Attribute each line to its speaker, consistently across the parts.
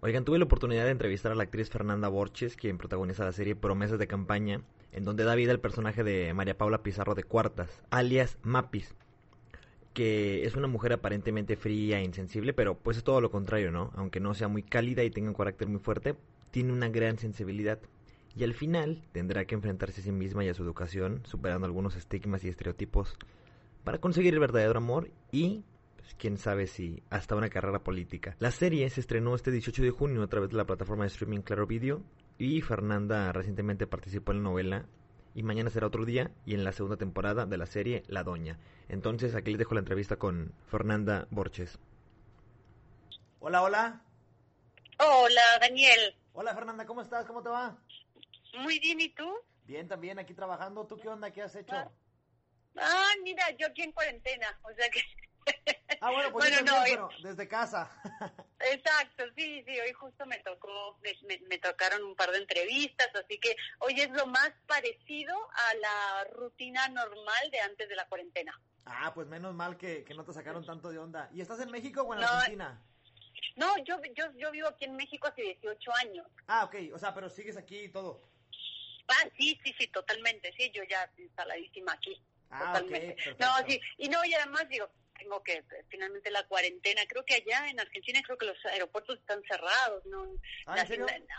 Speaker 1: Oigan, tuve la oportunidad de entrevistar a la actriz Fernanda Borges, quien protagoniza la serie Promesas de Campaña, en donde da vida el personaje de María Paula Pizarro de Cuartas, alias Mapis, que es una mujer aparentemente fría e insensible, pero pues es todo lo contrario, ¿no? Aunque no sea muy cálida y tenga un carácter muy fuerte, tiene una gran sensibilidad. Y al final tendrá que enfrentarse a sí misma y a su educación, superando algunos estigmas y estereotipos, para conseguir el verdadero amor y quién sabe si hasta una carrera política. La serie se estrenó este 18 de junio a través de la plataforma de streaming Claro Video y Fernanda recientemente participó en la novela y mañana será otro día y en la segunda temporada de la serie La Doña. Entonces aquí les dejo la entrevista con Fernanda Borges. Hola, hola.
Speaker 2: Hola, Daniel.
Speaker 1: Hola Fernanda, ¿cómo estás? ¿Cómo te va?
Speaker 2: Muy bien, ¿y tú?
Speaker 1: Bien, también aquí trabajando. ¿Tú qué onda? ¿Qué has hecho?
Speaker 2: Ah, mira, yo aquí en cuarentena, o sea que...
Speaker 1: Ah, bueno, pues
Speaker 2: Bueno, no,
Speaker 1: pero desde casa.
Speaker 2: Exacto, sí, sí, hoy justo me tocó, me, me tocaron un par de entrevistas, así que hoy es lo más parecido a la rutina normal de antes de la cuarentena.
Speaker 1: ah, pues menos mal que, que no te sacaron tanto de onda. ¿Y estás en México o en
Speaker 2: No.
Speaker 1: Argentina?
Speaker 2: No, yo, yo, yo vivo aquí en México hace 18 años.
Speaker 1: Ah, ok, o sea, pero sigues aquí y todo.
Speaker 2: Ah, sí, sí, sí, totalmente, sí, yo ya instaladísima aquí.
Speaker 1: Ah,
Speaker 2: totalmente.
Speaker 1: perfecto.
Speaker 2: no, sí, y no, y además digo, tengo que, finalmente la cuarentena, creo que allá en Argentina creo que los aeropuertos están cerrados, ¿no?
Speaker 1: Ah,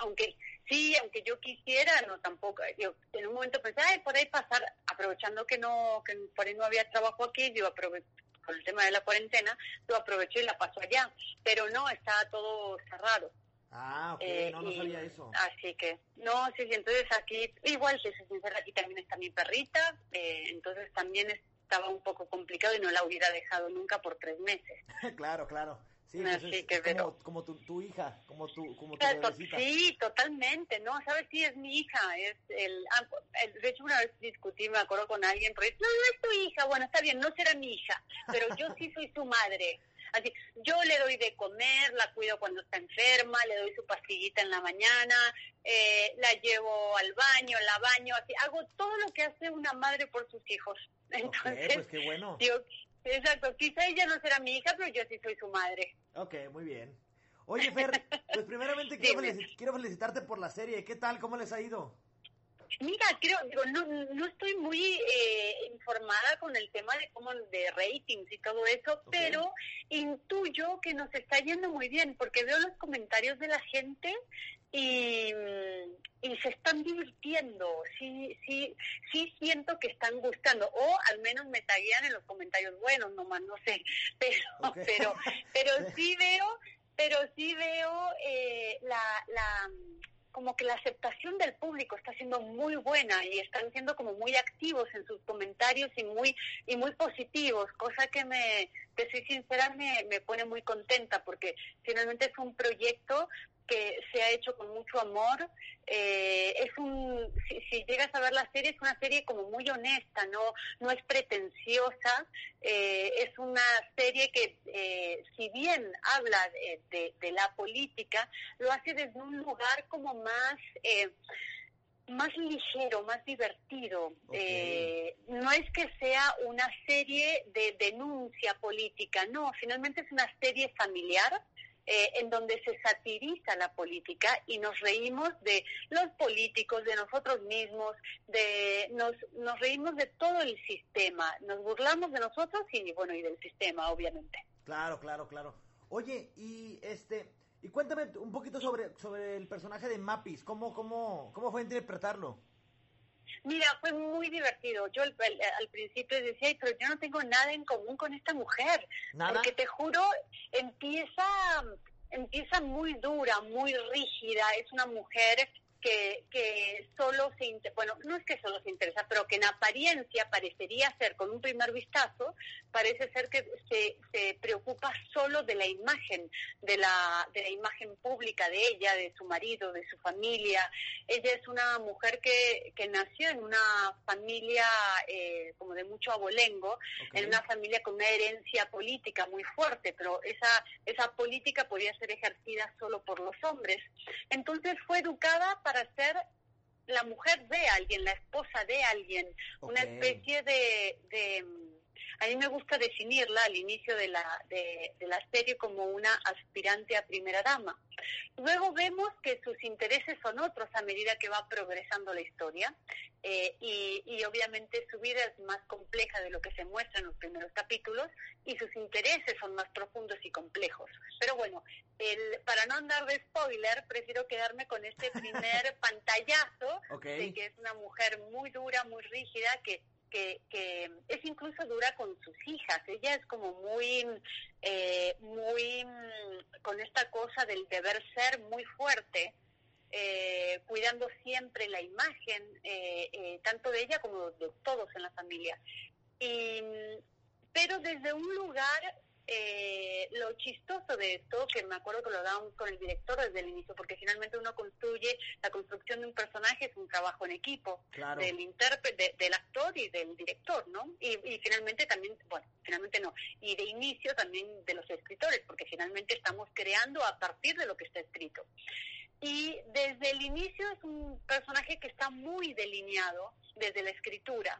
Speaker 2: aunque, sí, aunque yo quisiera, no, tampoco, yo en un momento pensé, ay, por ahí pasar, aprovechando que no, que por ahí no había trabajo aquí, digo, aprove con el tema de la cuarentena, lo aprovecho y la paso allá, pero no, está todo cerrado.
Speaker 1: Ah, ok,
Speaker 2: Eh,
Speaker 1: no, no
Speaker 2: y-
Speaker 1: sabía eso.
Speaker 2: Así que, no, sí, sí, entonces aquí, igual que soy sincera, aquí también está mi perrita, eh, entonces también estaba un poco complicado y no la hubiera dejado nunca por tres meses.
Speaker 1: claro, claro. Sí,
Speaker 2: Así
Speaker 1: es,
Speaker 2: que,
Speaker 1: es como,
Speaker 2: pero-
Speaker 1: como tu, tu hija, como tu, como tu
Speaker 2: Claro, sí, totalmente, ¿no? ¿Sabes? Sí, es mi hija, es el, ah, el- De hecho, una vez discutí, me acuerdo con alguien, porque no, no es tu hija, bueno, está bien, no será mi hija, pero yo sí soy su madre. Así, yo le doy de comer, la cuido cuando está enferma, le doy su pastillita en la mañana, eh, la llevo al baño, la baño, así, hago todo lo que hace una madre por sus hijos.
Speaker 1: Ok,
Speaker 2: Entonces,
Speaker 1: pues qué bueno.
Speaker 2: exacto, quizá ella no será mi hija, pero yo sí soy su madre.
Speaker 1: Ok, muy bien. Oye, Fer, pues primeramente quiero felicitarte por la serie. ¿Qué tal? ¿Cómo les ha ido?
Speaker 2: Mira, creo, digo, no, no estoy muy eh, informada con el tema de cómo de ratings y todo eso, pero intuyo que nos está yendo muy bien porque veo los comentarios de la gente y, y se están divirtiendo. Sí, sí, sí siento que están gustando o al menos me taguean en los comentarios. Buenos, nomás no sé, pero, pero, pero sí veo, pero sí veo eh, la, la como que la aceptación del público está siendo muy buena y están siendo como muy activos en sus comentarios y muy y muy positivos, cosa que me, te soy sincera, me, me pone muy contenta porque finalmente es un proyecto que se ha hecho con mucho amor. Eh, es un, si, si llegas a ver la serie, es una serie como muy honesta, no, no es pretenciosa, eh, es una serie que, eh, si bien habla de, de- de la política, lo hace desde un lugar como más... eh, más ligero, más divertido. Eh, no es que sea una serie de denuncia política, no, finalmente es una serie familiar eh, en donde se satiriza la política y nos reímos de los políticos, de nosotros mismos, de nos, nos reímos de todo el sistema, nos burlamos de nosotros y bueno y del sistema, obviamente.
Speaker 1: Claro, claro, claro. Oye, y este, y cuéntame un poquito sobre, sobre el personaje de Mapis. ¿Cómo, cómo, cómo fue interpretarlo?
Speaker 2: Mira, fue muy divertido. Yo al, al- al principio decía, "Ay, pero yo no tengo nada en común con esta mujer.
Speaker 1: ¿Nada?
Speaker 2: Porque te juro, empieza, empieza muy dura, muy rígida. Es una mujer que, que solo se, bueno, no es que solo se interesa, pero que en apariencia parecería ser, con un primer vistazo, parece ser que se, se preocupa solo de la imagen, de la, de la imagen pública de ella, de su marido, de su familia. Ella es una mujer que, que nació en una familia eh, como de mucho abolengo, en una familia con una herencia política muy fuerte, pero esa, esa política podía ser ejercida solo por los hombres. Entonces fue educada para ser la mujer de alguien, la esposa de alguien, una especie de, de a mí me gusta definirla al inicio de la, de, la serie como una aspirante a primera dama. Luego vemos que sus intereses son otros a medida que va progresando la historia eh, y, y, obviamente su vida es más compleja de lo que se muestra en los primeros capítulos y sus intereses son más profundos y complejos. Pero bueno, el, para no andar de spoiler, prefiero quedarme con este primer pantallazo de que es una mujer muy dura, muy rígida, que que, que es incluso dura con sus hijas. Ella es como muy, eh, muy mm, con esta cosa del deber ser muy fuerte, eh, cuidando siempre la imagen, eh, tanto de ella como de todos en la familia. Y, pero desde un lugar eh, lo chistoso de esto, que me acuerdo que lo dábamos con el director desde el inicio, porque finalmente uno construye, la construcción de un personaje es un trabajo en equipo, del intérprete, del actor y del director, ¿no? Y, finalmente también, bueno, finalmente no, y de inicio también de los escritores, porque finalmente estamos creando a partir de lo que está escrito. Y desde el inicio es un personaje que está muy delineado desde la escritura.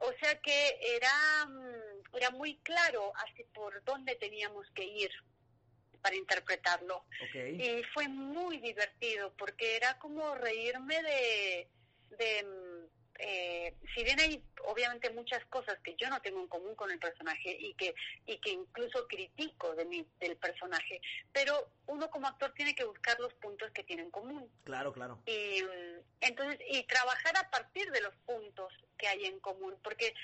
Speaker 2: O sea que era, mm, era muy claro así por dónde teníamos que ir para interpretarlo. Y fue muy divertido porque era como reírme de, de mm, eh, si bien hay obviamente muchas cosas que yo no tengo en común con el personaje y que y que incluso critico de mi, del personaje, pero uno como actor tiene que buscar los puntos que tienen en común.
Speaker 1: Claro, claro.
Speaker 2: Y mm, entonces y trabajar a partir de los puntos que hay en común, porque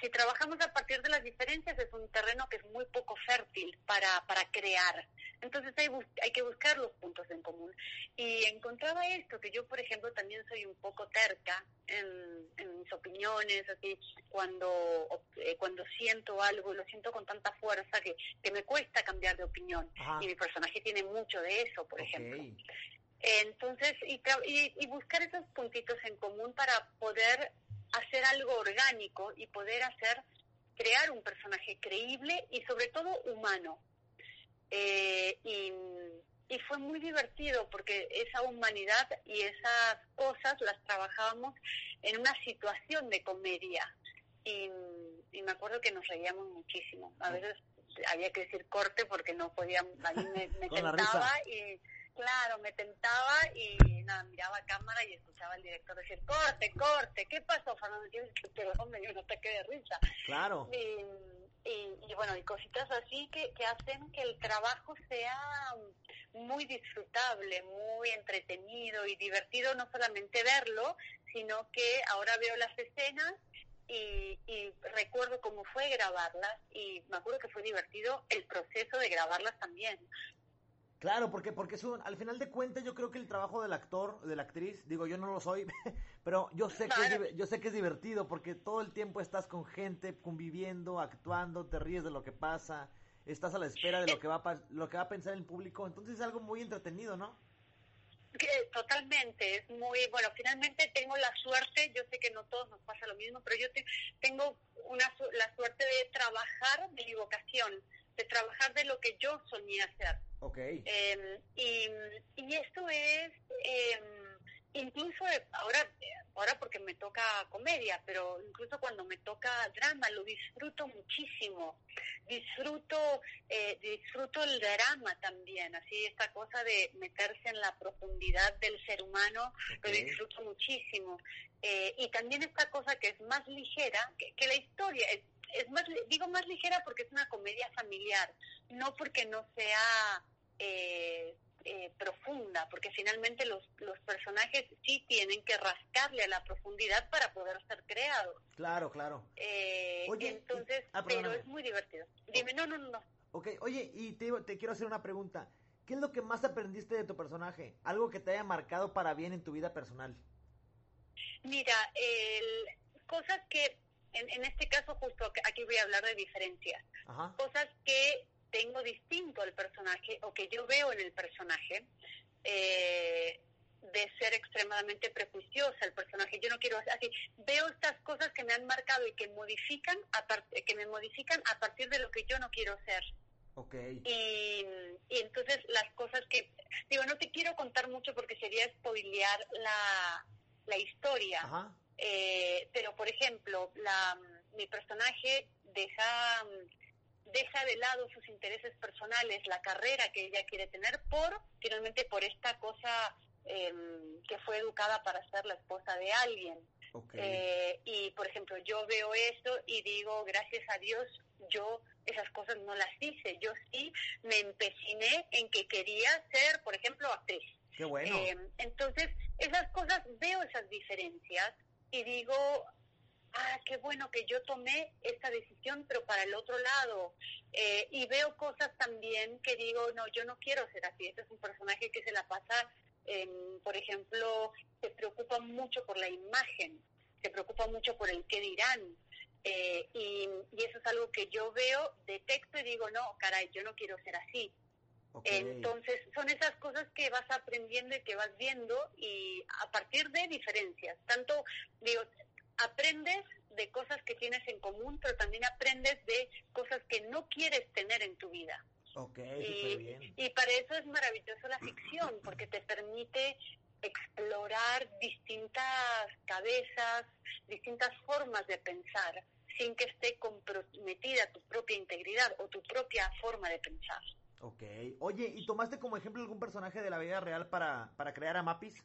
Speaker 2: si trabajamos a partir de las diferencias es un terreno que es muy poco fértil para, para crear. Entonces hay, hay que buscar los puntos en común. Y encontraba esto, que yo por ejemplo también soy un poco terca en, mis opiniones, así cuando, eh, cuando siento algo, lo siento con tanta fuerza que, que me cuesta cambiar de opinión. Y mi personaje tiene mucho de eso, por ejemplo. Entonces, y, y buscar esos puntitos en común para poder hacer algo orgánico y poder hacer, crear un personaje creíble y sobre todo humano. Eh, y, fue muy divertido porque esa humanidad y esas cosas las trabajábamos en una situación de comedia. Y, me acuerdo que nos reíamos muchísimo. A veces había que decir corte porque no podía, a mí me, me tentaba y Claro, me tentaba y nada, miraba a cámara y escuchaba al director decir, corte, corte, ¿qué pasó, Fernando? Pero me dio un ataque de risa.
Speaker 1: Claro.
Speaker 2: Y, y, bueno, y cositas así que, que hacen que el trabajo sea muy disfrutable, muy entretenido y divertido, no solamente verlo, sino que ahora veo las escenas y, y, recuerdo cómo fue grabarlas y me acuerdo que fue divertido el proceso de grabarlas también.
Speaker 1: Claro, porque porque es al final de cuentas yo creo que el trabajo del actor, de la actriz, digo yo no lo soy, pero yo sé que es, yo sé que es divertido porque todo el tiempo estás con gente conviviendo, actuando, te ríes de lo que pasa, estás a la espera de lo que va a, lo que va a pensar el público, entonces es algo muy entretenido, ¿no?
Speaker 2: Totalmente, es muy bueno. Finalmente tengo la suerte, yo sé que no todos nos pasa lo mismo, pero yo tengo una la suerte de trabajar de mi vocación, de trabajar de lo que yo soñé hacer.
Speaker 1: Okay.
Speaker 2: Em, y, y, esto es, eh, incluso ahora, ahora porque me toca comedia, pero incluso cuando me toca drama, lo disfruto muchísimo. Disfruto, eh, disfruto el drama también, así esta cosa de meterse en la profundidad del ser humano, lo disfruto muchísimo. Eh, y también esta cosa que es más ligera, que, que la historia, es, es más, digo más ligera porque es una comedia familiar, no porque no sea eh, eh, profunda, porque finalmente los, los personajes sí tienen que rascarle a la profundidad para poder ser creados.
Speaker 1: Claro, claro.
Speaker 2: Eh, entonces, ah, pero es muy divertido. Dime, no, no, no.
Speaker 1: Ok, oye, y te, te quiero hacer una pregunta. ¿qué es lo que más aprendiste de tu personaje? Algo que te haya marcado para bien en tu vida personal.
Speaker 2: Mira, el, cosas que, en, este caso justo aquí voy a hablar de diferencias, cosas que tengo distinto al personaje o que yo veo en el personaje, eh, de ser extremadamente prejuiciosa el personaje. Yo no quiero así. Veo estas cosas que me han marcado y que modifican a que me modifican a partir de lo que yo no quiero ser.
Speaker 1: Okay.
Speaker 2: Y, y, entonces las cosas que digo no te quiero contar mucho porque sería spoilear la, la historia. Eh, pero por ejemplo la mi personaje deja deja de lado sus intereses personales, la carrera que ella quiere tener por finalmente por esta cosa Em, que fue educada para ser la esposa de alguien. Eh, y, por ejemplo, yo veo esto y digo, gracias a Dios, yo esas cosas no las hice. Yo sí me empeciné en que quería ser, por ejemplo, actriz.
Speaker 1: Qué bueno.
Speaker 2: Em, entonces, esas cosas, veo esas diferencias y digo, ah, qué bueno que yo tomé esta decisión, pero para el otro lado. Eh, y veo cosas también que digo, no, yo no quiero ser así. Este es un personaje que se la pasa por ejemplo, se preocupa mucho por la imagen, se preocupa mucho por el qué dirán. Eh, y, eso es algo que yo veo, detecto y digo, no, caray, yo no quiero ser así. Entonces, son esas cosas que vas aprendiendo y que vas viendo y a partir de diferencias. Tanto, digo, aprendes de cosas que tienes en común, pero también aprendes de cosas que no quieres tener en tu vida.
Speaker 1: y,
Speaker 2: y para eso es maravilloso la ficción, porque te permite explorar distintas cabezas, distintas formas de pensar, sin que esté comprometida tu propia integridad o tu propia forma de pensar.
Speaker 1: Ok. Oye, ¿y tomaste como ejemplo algún personaje de la vida real para, para crear a Mapis?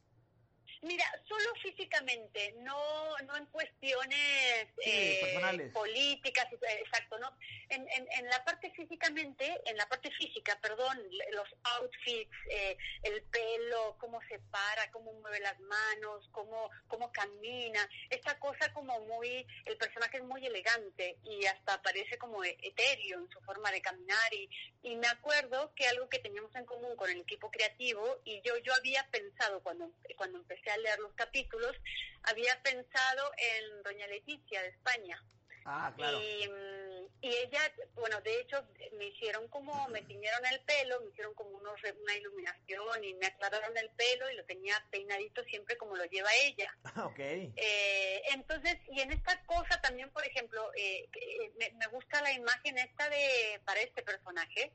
Speaker 2: Mira, solo físicamente, no, no en cuestiones eh, políticas, exacto, ¿no? En, en, la parte físicamente, en la parte física, perdón, los outfits, eh, el pelo, cómo se para, cómo mueve las manos, cómo, cómo camina, esta cosa como muy, el personaje es muy elegante y hasta parece como etéreo en su forma de caminar y, y me acuerdo que algo que teníamos en común con el equipo creativo y yo, yo había pensado cuando, cuando empecé a leer los capítulos, había pensado en Doña Leticia de España.
Speaker 1: Ah, claro.
Speaker 2: Y, mm, ella, bueno, de hecho, me hicieron como, me tiñeron el pelo, me hicieron como unos, una iluminación y me aclararon el pelo y lo tenía peinadito siempre como lo lleva ella.
Speaker 1: Ah, ok.
Speaker 2: Eh, entonces, y en esta cosa también, por ejemplo, eh, eh, me, me, gusta la imagen esta de, para este personaje,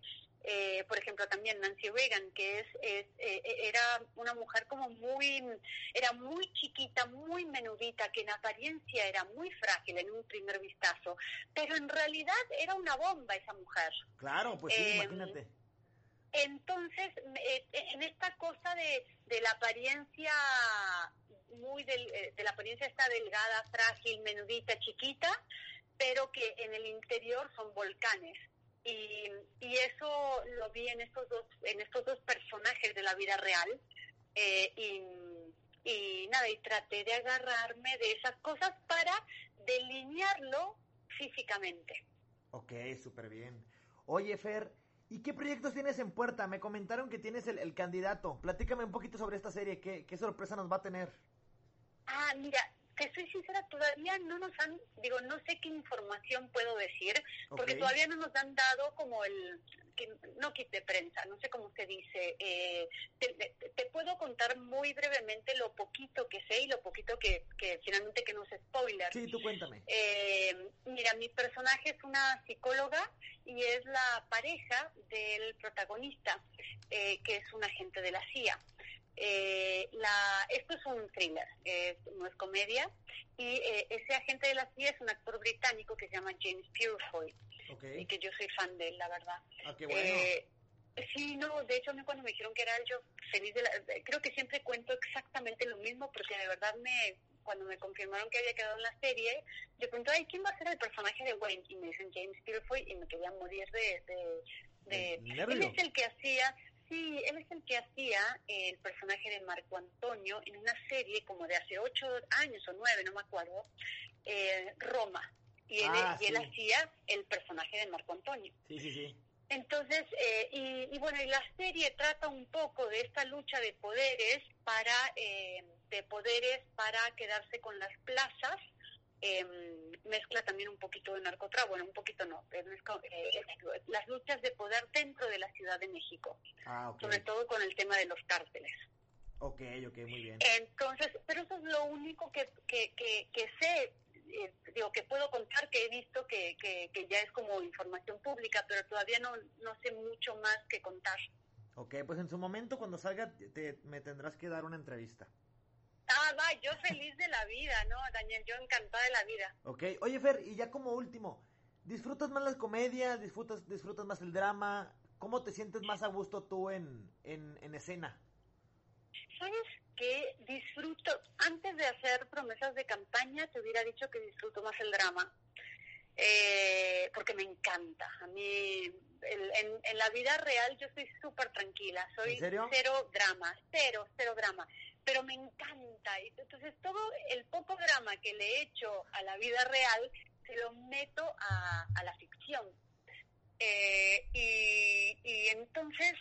Speaker 2: eh, por ejemplo, también Nancy Reagan, que es, eh, era una mujer como muy, era muy chiquita, muy menudita, que en apariencia era muy frágil en un primer vistazo, pero en realidad era una bomba esa mujer.
Speaker 1: Claro, pues sí, eh, imagínate.
Speaker 2: Entonces, en esta cosa de, de la apariencia muy del, de la apariencia está delgada, frágil, menudita, chiquita, pero que en el interior son volcanes y, y eso lo vi en estos dos en estos dos personajes de la vida real eh, y, y nada y traté de agarrarme de esas cosas para delinearlo físicamente
Speaker 1: Ok, súper bien oye Fer ¿Y qué proyectos tienes en puerta? Me comentaron que tienes el, el candidato. Platícame un poquito sobre esta serie. ¿Qué, ¿Qué sorpresa nos va a tener?
Speaker 2: Ah, mira, te soy sincera, todavía no nos han, digo, no sé qué información puedo decir, porque todavía no nos han dado como el, que, no kit de prensa, no sé cómo se dice. Eh, te, puedo contar muy brevemente lo poquito que sé y lo poquito que, que finalmente que no es spoiler.
Speaker 1: Sí, tú cuéntame.
Speaker 2: Eh, mira, mi personaje es una psicóloga y es la pareja del protagonista, eh, que es un agente de la CIA. Eh, la, esto es un thriller, no es comedia, y eh, ese agente de la CIA es un actor británico que se llama James Purefoy, y que yo soy fan de él, la verdad.
Speaker 1: Ah, qué bueno. Eh,
Speaker 2: sí, no, de hecho a mí cuando me dijeron que era él, yo feliz de la... Creo que siempre cuento exactamente lo mismo, porque de verdad me cuando me confirmaron que había quedado en la serie, yo pregunté, ay, ¿quién va a ser el personaje de Wayne? Y me dicen James Purefoy, y me quería morir de... de, de... Él es el que hacía Sí, él es el que hacía el personaje de Marco Antonio en una serie como de hace ocho años o nueve, no me acuerdo, eh, Roma. Y él, ah, y él hacía el personaje de Marco Antonio.
Speaker 1: Sí, sí, sí.
Speaker 2: Entonces, eh, y, bueno, y la serie trata un poco de esta lucha de poderes para, eh, de poderes para quedarse con las plazas. Em, mezcla también un poquito de narcotráfico, bueno, un poquito no, eh, las luchas de poder dentro de la Ciudad de México, ah, sobre todo con el tema de los cárteles.
Speaker 1: Ok, ok, muy bien.
Speaker 2: Entonces, pero eso es lo único que, que, que sé eh, digo que puedo contar que he visto que, que, ya es como información pública, pero todavía no, no sé mucho más que contar.
Speaker 1: Ok, pues en su momento cuando salga te, me tendrás que dar una entrevista.
Speaker 2: Ah, va, yo feliz de la vida, ¿no, Daniel? Yo encantada de la vida.
Speaker 1: Ok, oye Fer, y ya como último, ¿disfrutas más las comedias? ¿Disfrutas, disfrutas más el drama? ¿Cómo te sientes más a gusto tú en, en, en escena?
Speaker 2: ¿Sabes que disfruto, antes de hacer promesas de campaña, te hubiera dicho que disfruto más el drama, eh, porque me encanta. A mí, en, la vida real yo soy súper tranquila, soy cero drama, cero, cero drama, pero me encanta. Entonces todo el poco drama que le he hecho a la vida real, se lo meto a, a la ficción. Eh, y, entonces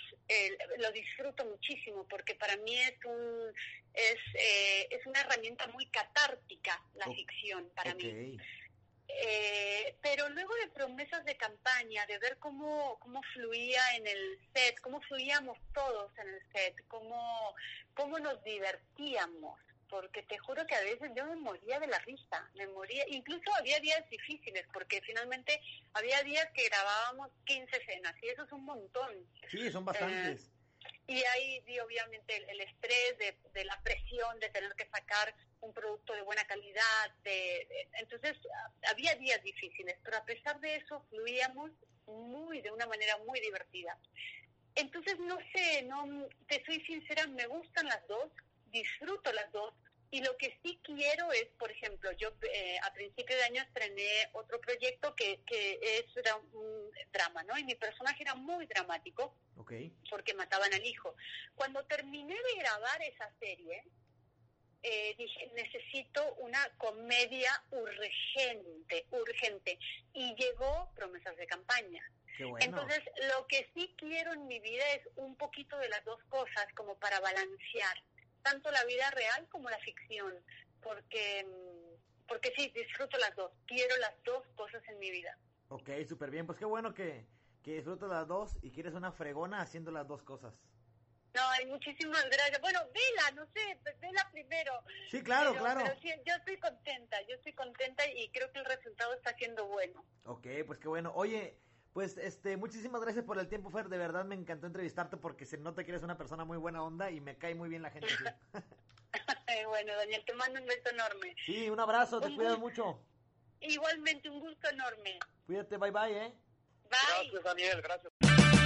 Speaker 2: lo disfruto muchísimo porque para mí es un es, eh, es una herramienta muy catártica la ficción para mí. Eh, pero luego de promesas de campaña, de ver cómo, cómo fluía en el set, cómo fluíamos todos en el set, cómo, cómo nos divertíamos, porque te juro que a veces yo me moría de la risa, me moría, incluso había días difíciles, porque finalmente había días que grabábamos 15 escenas, y eso es un montón.
Speaker 1: Sí, son bastantes. Eh,
Speaker 2: y ahí vi obviamente el, estrés de, la presión de tener que sacar un producto de buena calidad, de, entonces había días difíciles, pero a pesar de eso fluíamos muy, de una manera muy divertida. Entonces, no sé, no te soy sincera, me gustan las dos, disfruto las dos. Y lo que sí quiero es, por ejemplo, yo eh, a principio de año estrené otro proyecto que, que es, era un drama, ¿no? Y mi personaje era muy dramático porque mataban al hijo. Cuando terminé de grabar esa serie, eh, dije, necesito una comedia urgente, urgente. Y llegó Promesas de Campaña. Entonces, lo que sí quiero en mi vida es un poquito de las dos cosas, como para balancear tanto la vida real como la ficción, porque, mm, porque sí, disfruto las dos, quiero las dos cosas en mi vida.
Speaker 1: Ok, súper bien, pues qué bueno que, que disfrutas las dos y quieres una fregona haciendo las dos cosas.
Speaker 2: No, hay muchísimas gracias. Bueno, vela, no sé, vela primero.
Speaker 1: Sí, claro, claro.
Speaker 2: yo estoy contenta, yo estoy contenta y creo que el resultado está siendo bueno.
Speaker 1: Ok, pues qué bueno. Oye, pues este, muchísimas gracias por el tiempo, Fer. De verdad me encantó entrevistarte porque se nota que eres una persona muy buena onda y me cae muy bien la gente.
Speaker 2: bueno, Daniel, te mando un beso enorme.
Speaker 1: Sí, un abrazo, te cuidas mucho.
Speaker 2: Igualmente, un gusto enorme.
Speaker 1: Cuídate, bye bye, ¿eh?
Speaker 2: Bye.
Speaker 3: Gracias, Daniel, gracias.